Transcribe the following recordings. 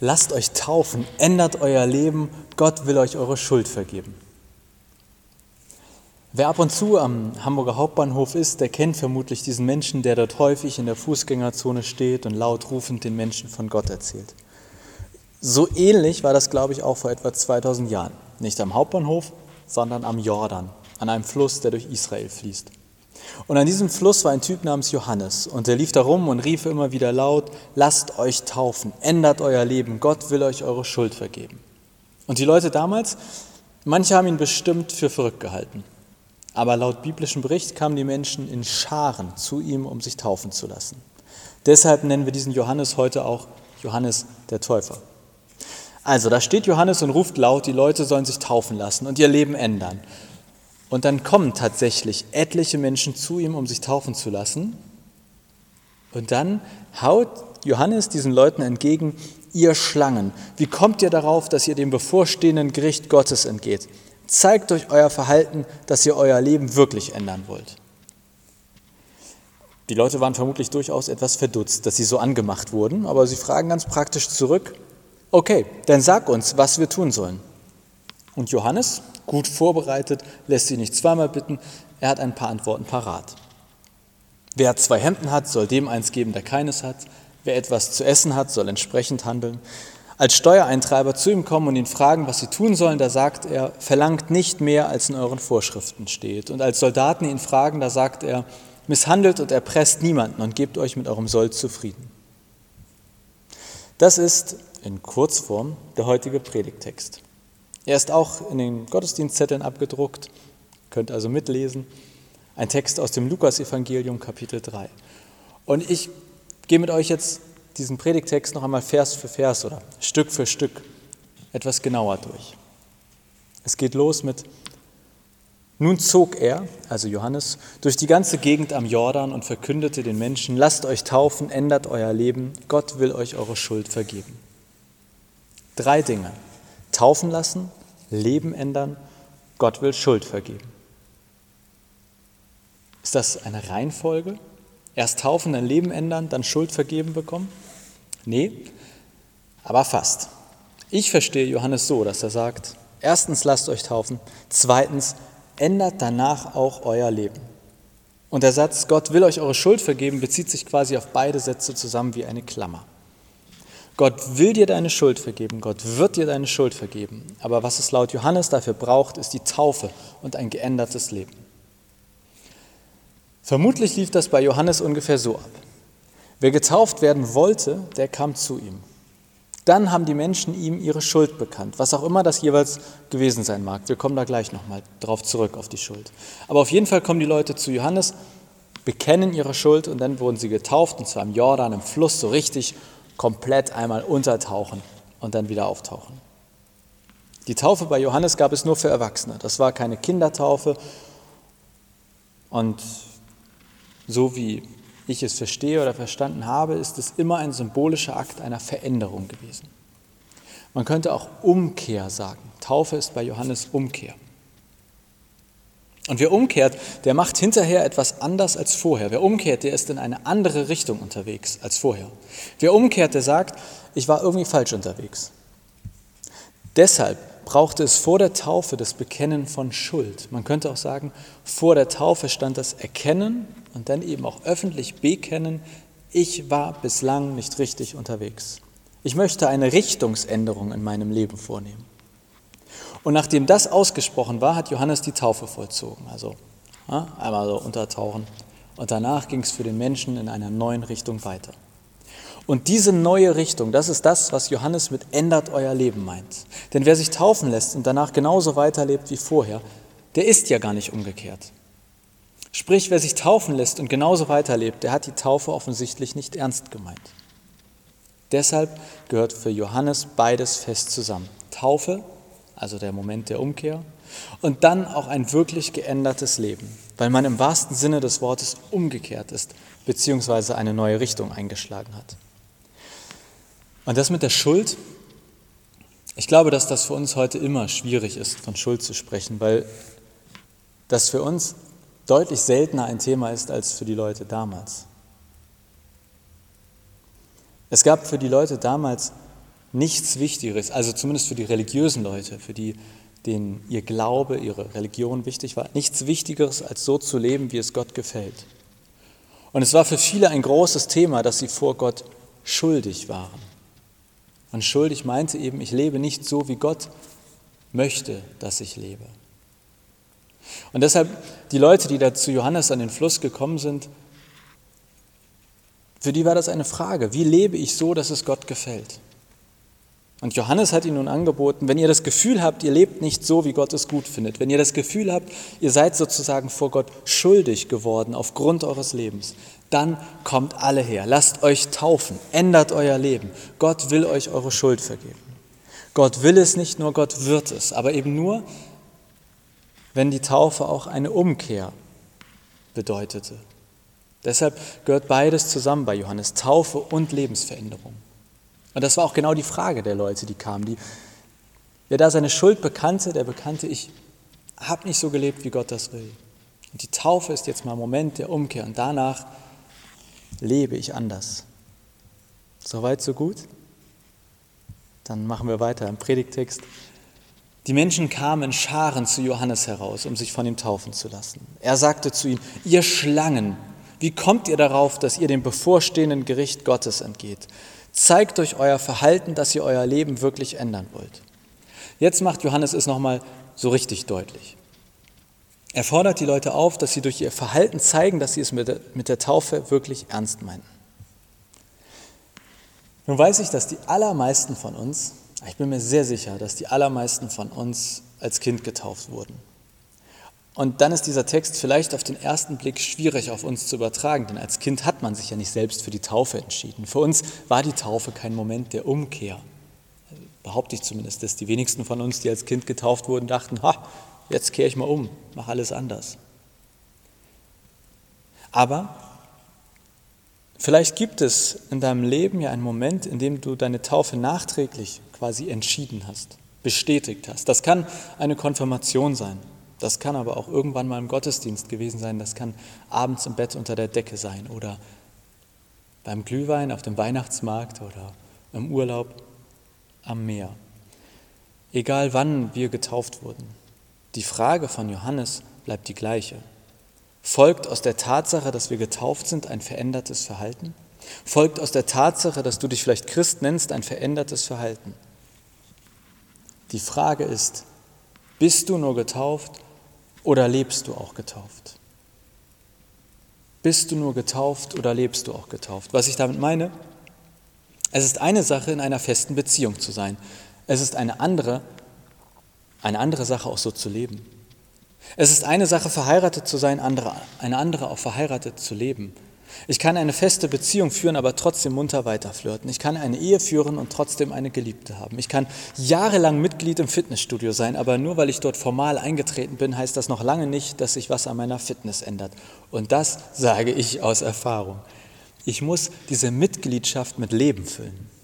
lasst euch taufen, ändert euer Leben, Gott will euch eure Schuld vergeben. Wer ab und zu am Hamburger Hauptbahnhof ist, der kennt vermutlich diesen Menschen, der dort häufig in der Fußgängerzone steht und laut rufend den Menschen von Gott erzählt. So ähnlich war das, glaube ich, auch vor etwa 2000 Jahren. Nicht am Hauptbahnhof, sondern am Jordan, an einem Fluss, der durch Israel fließt. Und an diesem Fluss war ein Typ namens Johannes und der lief da rum und rief immer wieder laut, lasst euch taufen, ändert euer Leben, Gott will euch eure Schuld vergeben. Und die Leute damals, manche haben ihn bestimmt für verrückt gehalten. Aber laut biblischem Bericht kamen die Menschen in Scharen zu ihm, um sich taufen zu lassen. Deshalb nennen wir diesen Johannes heute auch Johannes der Täufer. Also, da steht Johannes und ruft laut, die Leute sollen sich taufen lassen und ihr Leben ändern. Und dann kommen tatsächlich etliche Menschen zu ihm, um sich taufen zu lassen. Und dann haut Johannes diesen Leuten entgegen, ihr Schlangen, wie kommt ihr darauf, dass ihr dem bevorstehenden Gericht Gottes entgeht? Zeigt durch euer Verhalten, dass ihr euer Leben wirklich ändern wollt. Die Leute waren vermutlich durchaus etwas verdutzt, dass sie so angemacht wurden, aber sie fragen ganz praktisch zurück, okay, dann sag uns, was wir tun sollen. Und Johannes, gut vorbereitet, lässt sie nicht zweimal bitten, er hat ein paar Antworten parat. Wer zwei Hemden hat, soll dem eins geben, der keines hat. Wer etwas zu essen hat, soll entsprechend handeln. Als Steuereintreiber zu ihm kommen und ihn fragen, was sie tun sollen, da sagt er, verlangt nicht mehr, als in euren Vorschriften steht. Und als Soldaten ihn fragen, da sagt er, misshandelt und erpresst niemanden und gebt euch mit eurem Soll zufrieden. Das ist in Kurzform der heutige Predigtext. Er ist auch in den Gottesdienstzetteln abgedruckt, könnt also mitlesen. Ein Text aus dem Lukasevangelium Kapitel 3. Und ich gehe mit euch jetzt diesen Predigtext noch einmal Vers für Vers oder Stück für Stück etwas genauer durch. Es geht los mit nun zog er, also Johannes, durch die ganze Gegend am Jordan und verkündete den Menschen, lasst euch taufen, ändert euer Leben, Gott will euch eure Schuld vergeben. Drei Dinge. Taufen lassen, Leben ändern, Gott will Schuld vergeben. Ist das eine Reihenfolge? Erst taufen, dann Leben ändern, dann Schuld vergeben bekommen? Nee, aber fast. Ich verstehe Johannes so, dass er sagt, erstens lasst euch taufen, zweitens ändert danach auch euer Leben. Und der Satz, Gott will euch eure Schuld vergeben, bezieht sich quasi auf beide Sätze zusammen wie eine Klammer. Gott will dir deine Schuld vergeben, Gott wird dir deine Schuld vergeben. Aber was es laut Johannes dafür braucht, ist die Taufe und ein geändertes Leben. Vermutlich lief das bei Johannes ungefähr so ab. Wer getauft werden wollte, der kam zu ihm. Dann haben die Menschen ihm ihre Schuld bekannt, was auch immer das jeweils gewesen sein mag. Wir kommen da gleich nochmal drauf zurück auf die Schuld. Aber auf jeden Fall kommen die Leute zu Johannes, bekennen ihre Schuld und dann wurden sie getauft, und zwar im Jordan, im Fluss, so richtig komplett einmal untertauchen und dann wieder auftauchen. Die Taufe bei Johannes gab es nur für Erwachsene. Das war keine Kindertaufe. Und so wie ich es verstehe oder verstanden habe, ist es immer ein symbolischer Akt einer Veränderung gewesen. Man könnte auch Umkehr sagen. Taufe ist bei Johannes Umkehr. Und wer umkehrt, der macht hinterher etwas anders als vorher. Wer umkehrt, der ist in eine andere Richtung unterwegs als vorher. Wer umkehrt, der sagt, ich war irgendwie falsch unterwegs. Deshalb brauchte es vor der Taufe das Bekennen von Schuld. Man könnte auch sagen, vor der Taufe stand das Erkennen und dann eben auch öffentlich bekennen, ich war bislang nicht richtig unterwegs. Ich möchte eine Richtungsänderung in meinem Leben vornehmen. Und nachdem das ausgesprochen war, hat Johannes die Taufe vollzogen. Also ja, einmal so untertauchen. Und danach ging es für den Menschen in einer neuen Richtung weiter. Und diese neue Richtung, das ist das, was Johannes mit ändert euer Leben meint. Denn wer sich taufen lässt und danach genauso weiterlebt wie vorher, der ist ja gar nicht umgekehrt. Sprich, wer sich taufen lässt und genauso weiterlebt, der hat die Taufe offensichtlich nicht ernst gemeint. Deshalb gehört für Johannes beides fest zusammen. Taufe also der Moment der Umkehr, und dann auch ein wirklich geändertes Leben, weil man im wahrsten Sinne des Wortes umgekehrt ist, beziehungsweise eine neue Richtung eingeschlagen hat. Und das mit der Schuld, ich glaube, dass das für uns heute immer schwierig ist, von Schuld zu sprechen, weil das für uns deutlich seltener ein Thema ist als für die Leute damals. Es gab für die Leute damals nichts Wichtigeres, also zumindest für die religiösen Leute, für die, denen ihr Glaube, ihre Religion wichtig war, nichts Wichtigeres, als so zu leben, wie es Gott gefällt. Und es war für viele ein großes Thema, dass sie vor Gott schuldig waren. Und schuldig meinte eben, ich lebe nicht so, wie Gott möchte, dass ich lebe. Und deshalb die Leute, die da zu Johannes an den Fluss gekommen sind, für die war das eine Frage, wie lebe ich so, dass es Gott gefällt? Und Johannes hat ihnen nun angeboten, wenn ihr das Gefühl habt, ihr lebt nicht so, wie Gott es gut findet, wenn ihr das Gefühl habt, ihr seid sozusagen vor Gott schuldig geworden aufgrund eures Lebens, dann kommt alle her, lasst euch taufen, ändert euer Leben. Gott will euch eure Schuld vergeben. Gott will es nicht nur, Gott wird es, aber eben nur, wenn die Taufe auch eine Umkehr bedeutete. Deshalb gehört beides zusammen bei Johannes, Taufe und Lebensveränderung. Und das war auch genau die Frage der Leute, die kamen. Die, wer da seine Schuld bekannte, der bekannte, ich habe nicht so gelebt, wie Gott das will. Und die Taufe ist jetzt mal ein Moment der Umkehr und danach lebe ich anders. Soweit, so gut? Dann machen wir weiter im Predigtext. Die Menschen kamen Scharen zu Johannes heraus, um sich von ihm taufen zu lassen. Er sagte zu ihnen, ihr Schlangen, wie kommt ihr darauf, dass ihr dem bevorstehenden Gericht Gottes entgeht? Zeigt durch euer Verhalten, dass ihr euer Leben wirklich ändern wollt. Jetzt macht Johannes es nochmal so richtig deutlich. Er fordert die Leute auf, dass sie durch ihr Verhalten zeigen, dass sie es mit der, Taufe wirklich ernst meinen. Nun weiß ich, dass die allermeisten von uns, ich bin mir sehr sicher, dass die allermeisten von uns als Kind getauft wurden. Und dann ist dieser Text vielleicht auf den ersten Blick schwierig auf uns zu übertragen, denn als Kind hat man sich ja nicht selbst für die Taufe entschieden. Für uns war die Taufe kein Moment der Umkehr. Behaupte ich zumindest, dass die wenigsten von uns, die als Kind getauft wurden, dachten, ha, jetzt kehre ich mal um, mache alles anders. Aber vielleicht gibt es in deinem Leben ja einen Moment, in dem du deine Taufe nachträglich quasi entschieden hast, bestätigt hast. Das kann eine Konfirmation sein. Das kann aber auch irgendwann mal im Gottesdienst gewesen sein. Das kann abends im Bett unter der Decke sein oder beim Glühwein auf dem Weihnachtsmarkt oder im Urlaub am Meer. Egal wann wir getauft wurden, die Frage von Johannes bleibt die gleiche. Folgt aus der Tatsache, dass wir getauft sind, ein verändertes Verhalten? Folgt aus der Tatsache, dass du dich vielleicht Christ nennst, ein verändertes Verhalten? Die Frage ist, bist du nur getauft oder lebst du auch getauft? Bist du nur getauft oder lebst du auch getauft? Was ich damit meine, es ist eine Sache, in einer festen Beziehung zu sein. Es ist eine andere, eine andere Sache auch so zu leben. Es ist eine Sache, verheiratet zu sein, andere, eine andere auch verheiratet zu leben. Ich kann eine feste Beziehung führen, aber trotzdem munter weiterflirten. Ich kann eine Ehe führen und trotzdem eine Geliebte haben. Ich kann jahrelang Mitglied im Fitnessstudio sein, aber nur weil ich dort formal eingetreten bin, heißt das noch lange nicht, dass sich was an meiner Fitness ändert. Und das sage ich aus Erfahrung. Ich muss diese Mitgliedschaft mit Leben füllen.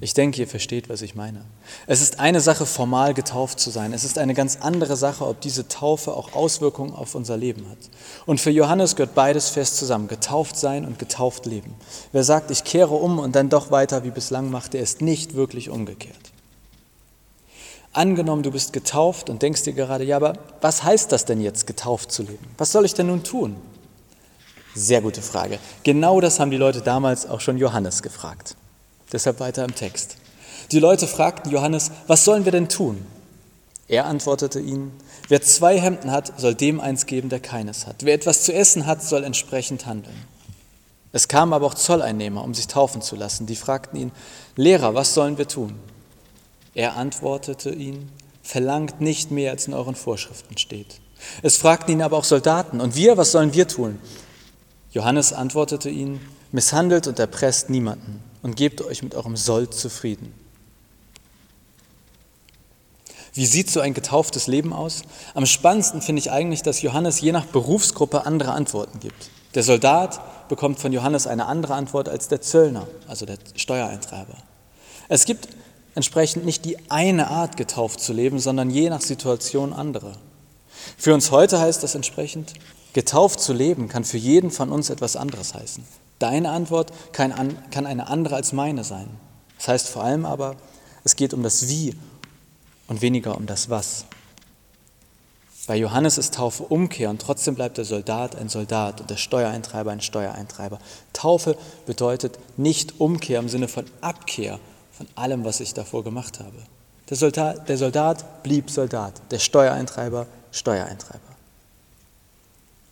Ich denke, ihr versteht, was ich meine. Es ist eine Sache, formal getauft zu sein. Es ist eine ganz andere Sache, ob diese Taufe auch Auswirkungen auf unser Leben hat. Und für Johannes gehört beides fest zusammen, getauft sein und getauft leben. Wer sagt, ich kehre um und dann doch weiter wie bislang macht, der ist nicht wirklich umgekehrt. Angenommen, du bist getauft und denkst dir gerade, ja, aber was heißt das denn jetzt, getauft zu leben? Was soll ich denn nun tun? Sehr gute Frage. Genau das haben die Leute damals auch schon Johannes gefragt. Deshalb weiter im Text. Die Leute fragten Johannes, was sollen wir denn tun? Er antwortete ihnen, wer zwei Hemden hat, soll dem eins geben, der keines hat. Wer etwas zu essen hat, soll entsprechend handeln. Es kamen aber auch Zolleinnehmer, um sich taufen zu lassen. Die fragten ihn, Lehrer, was sollen wir tun? Er antwortete ihnen, verlangt nicht mehr, als in euren Vorschriften steht. Es fragten ihn aber auch Soldaten, und wir, was sollen wir tun? Johannes antwortete ihnen, misshandelt und erpresst niemanden und gebt euch mit eurem Soll zufrieden. Wie sieht so ein getauftes Leben aus? Am spannendsten finde ich eigentlich, dass Johannes je nach Berufsgruppe andere Antworten gibt. Der Soldat bekommt von Johannes eine andere Antwort als der Zöllner, also der Steuereintreiber. Es gibt entsprechend nicht die eine Art getauft zu leben, sondern je nach Situation andere. Für uns heute heißt das entsprechend, getauft zu leben kann für jeden von uns etwas anderes heißen. Deine Antwort kann, eine andere als meine sein. Das heißt vor allem aber, es geht um das Wie und weniger um das Was. Bei Johannes ist Taufe Umkehr und trotzdem bleibt der Soldat ein Soldat und der Steuereintreiber ein Steuereintreiber. Taufe bedeutet nicht Umkehr im Sinne von Abkehr von allem, was ich davor gemacht habe. Der Soldat, der Soldat blieb Soldat, der Steuereintreiber Steuereintreiber.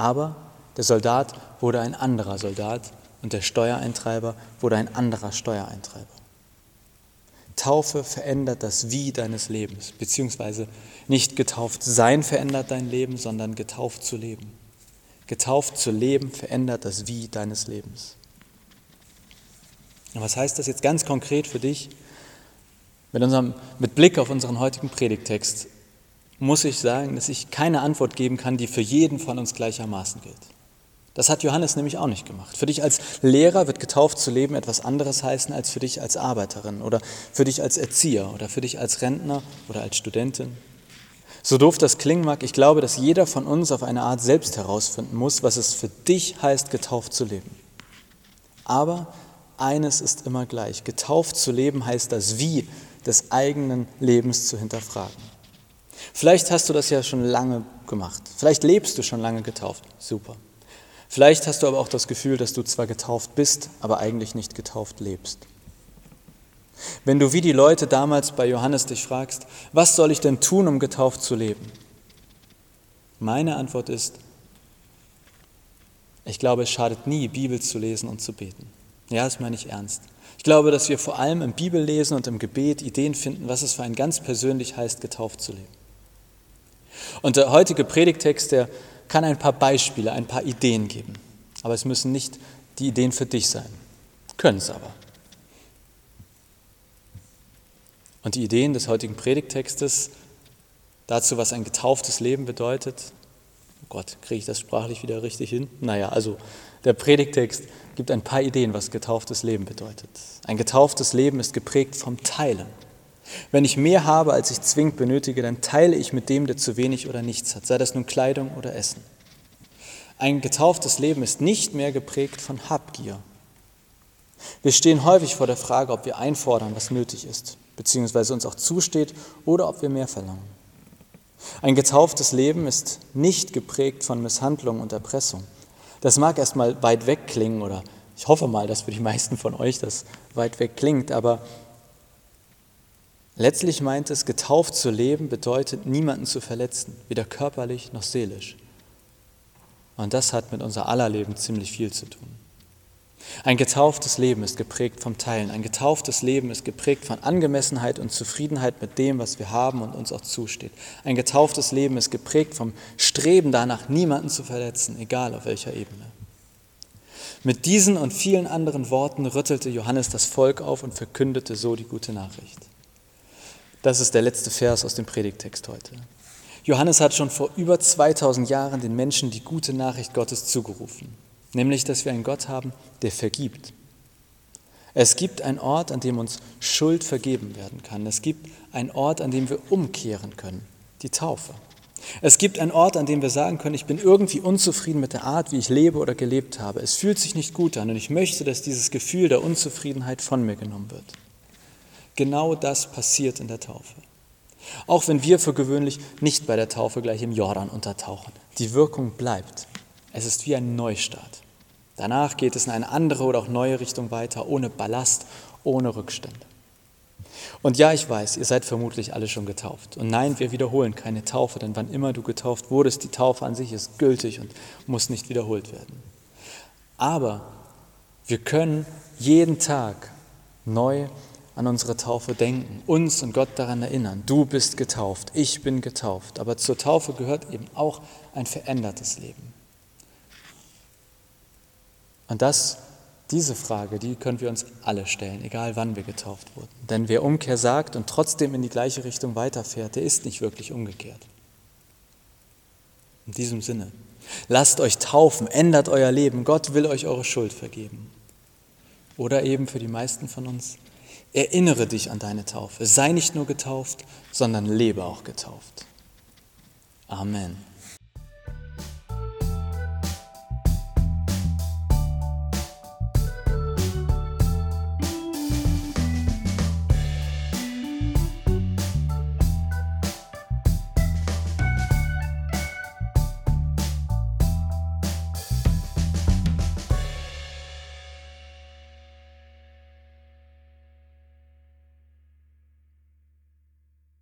Aber der Soldat wurde ein anderer Soldat und der Steuereintreiber wurde ein anderer Steuereintreiber. Taufe verändert das Wie deines Lebens, beziehungsweise nicht getauft sein verändert dein Leben, sondern getauft zu leben. Getauft zu leben verändert das Wie deines Lebens. Und was heißt das jetzt ganz konkret für dich? Mit, unserem, mit Blick auf unseren heutigen Predigtext muss ich sagen, dass ich keine Antwort geben kann, die für jeden von uns gleichermaßen gilt. Das hat Johannes nämlich auch nicht gemacht. Für dich als Lehrer wird getauft zu leben etwas anderes heißen als für dich als Arbeiterin oder für dich als Erzieher oder für dich als Rentner oder als Studentin. So doof das klingen mag, ich glaube, dass jeder von uns auf eine Art selbst herausfinden muss, was es für dich heißt, getauft zu leben. Aber eines ist immer gleich. Getauft zu leben heißt das Wie des eigenen Lebens zu hinterfragen. Vielleicht hast du das ja schon lange gemacht. Vielleicht lebst du schon lange getauft. Super. Vielleicht hast du aber auch das Gefühl, dass du zwar getauft bist, aber eigentlich nicht getauft lebst. Wenn du wie die Leute damals bei Johannes dich fragst, was soll ich denn tun, um getauft zu leben? Meine Antwort ist, ich glaube, es schadet nie, Bibel zu lesen und zu beten. Ja, das meine ich ernst. Ich glaube, dass wir vor allem im Bibellesen und im Gebet Ideen finden, was es für einen ganz persönlich heißt, getauft zu leben. Und der heutige Predigtext, der kann ein paar Beispiele, ein paar Ideen geben. Aber es müssen nicht die Ideen für dich sein. Können es aber. Und die Ideen des heutigen Predigtextes dazu, was ein getauftes Leben bedeutet, oh Gott, kriege ich das sprachlich wieder richtig hin? Naja, also der Predigtext gibt ein paar Ideen, was getauftes Leben bedeutet. Ein getauftes Leben ist geprägt vom Teilen. Wenn ich mehr habe, als ich zwingend benötige, dann teile ich mit dem, der zu wenig oder nichts hat, sei das nun Kleidung oder Essen. Ein getauftes Leben ist nicht mehr geprägt von Habgier. Wir stehen häufig vor der Frage, ob wir einfordern, was nötig ist, beziehungsweise uns auch zusteht, oder ob wir mehr verlangen. Ein getauftes Leben ist nicht geprägt von Misshandlung und Erpressung. Das mag erstmal weit weg klingen, oder ich hoffe mal, dass für die meisten von euch das weit weg klingt, aber Letztlich meint es, getauft zu leben bedeutet, niemanden zu verletzen, weder körperlich noch seelisch. Und das hat mit unser aller Leben ziemlich viel zu tun. Ein getauftes Leben ist geprägt vom Teilen. Ein getauftes Leben ist geprägt von Angemessenheit und Zufriedenheit mit dem, was wir haben und uns auch zusteht. Ein getauftes Leben ist geprägt vom Streben danach, niemanden zu verletzen, egal auf welcher Ebene. Mit diesen und vielen anderen Worten rüttelte Johannes das Volk auf und verkündete so die gute Nachricht. Das ist der letzte Vers aus dem Predigtext heute. Johannes hat schon vor über 2000 Jahren den Menschen die gute Nachricht Gottes zugerufen, nämlich dass wir einen Gott haben, der vergibt. Es gibt einen Ort, an dem uns Schuld vergeben werden kann. Es gibt einen Ort, an dem wir umkehren können, die Taufe. Es gibt einen Ort, an dem wir sagen können, ich bin irgendwie unzufrieden mit der Art, wie ich lebe oder gelebt habe. Es fühlt sich nicht gut an und ich möchte, dass dieses Gefühl der Unzufriedenheit von mir genommen wird. Genau das passiert in der Taufe. Auch wenn wir für gewöhnlich nicht bei der Taufe gleich im Jordan untertauchen. Die Wirkung bleibt. Es ist wie ein Neustart. Danach geht es in eine andere oder auch neue Richtung weiter, ohne Ballast, ohne Rückstände. Und ja, ich weiß, ihr seid vermutlich alle schon getauft. Und nein, wir wiederholen keine Taufe, denn wann immer du getauft wurdest, die Taufe an sich ist gültig und muss nicht wiederholt werden. Aber wir können jeden Tag neu an unsere Taufe denken, uns und Gott daran erinnern, du bist getauft, ich bin getauft. Aber zur Taufe gehört eben auch ein verändertes Leben. Und das, diese Frage, die können wir uns alle stellen, egal wann wir getauft wurden. Denn wer Umkehr sagt und trotzdem in die gleiche Richtung weiterfährt, der ist nicht wirklich umgekehrt. In diesem Sinne, lasst euch taufen, ändert euer Leben, Gott will euch eure Schuld vergeben. Oder eben für die meisten von uns, Erinnere dich an deine Taufe. Sei nicht nur getauft, sondern lebe auch getauft. Amen.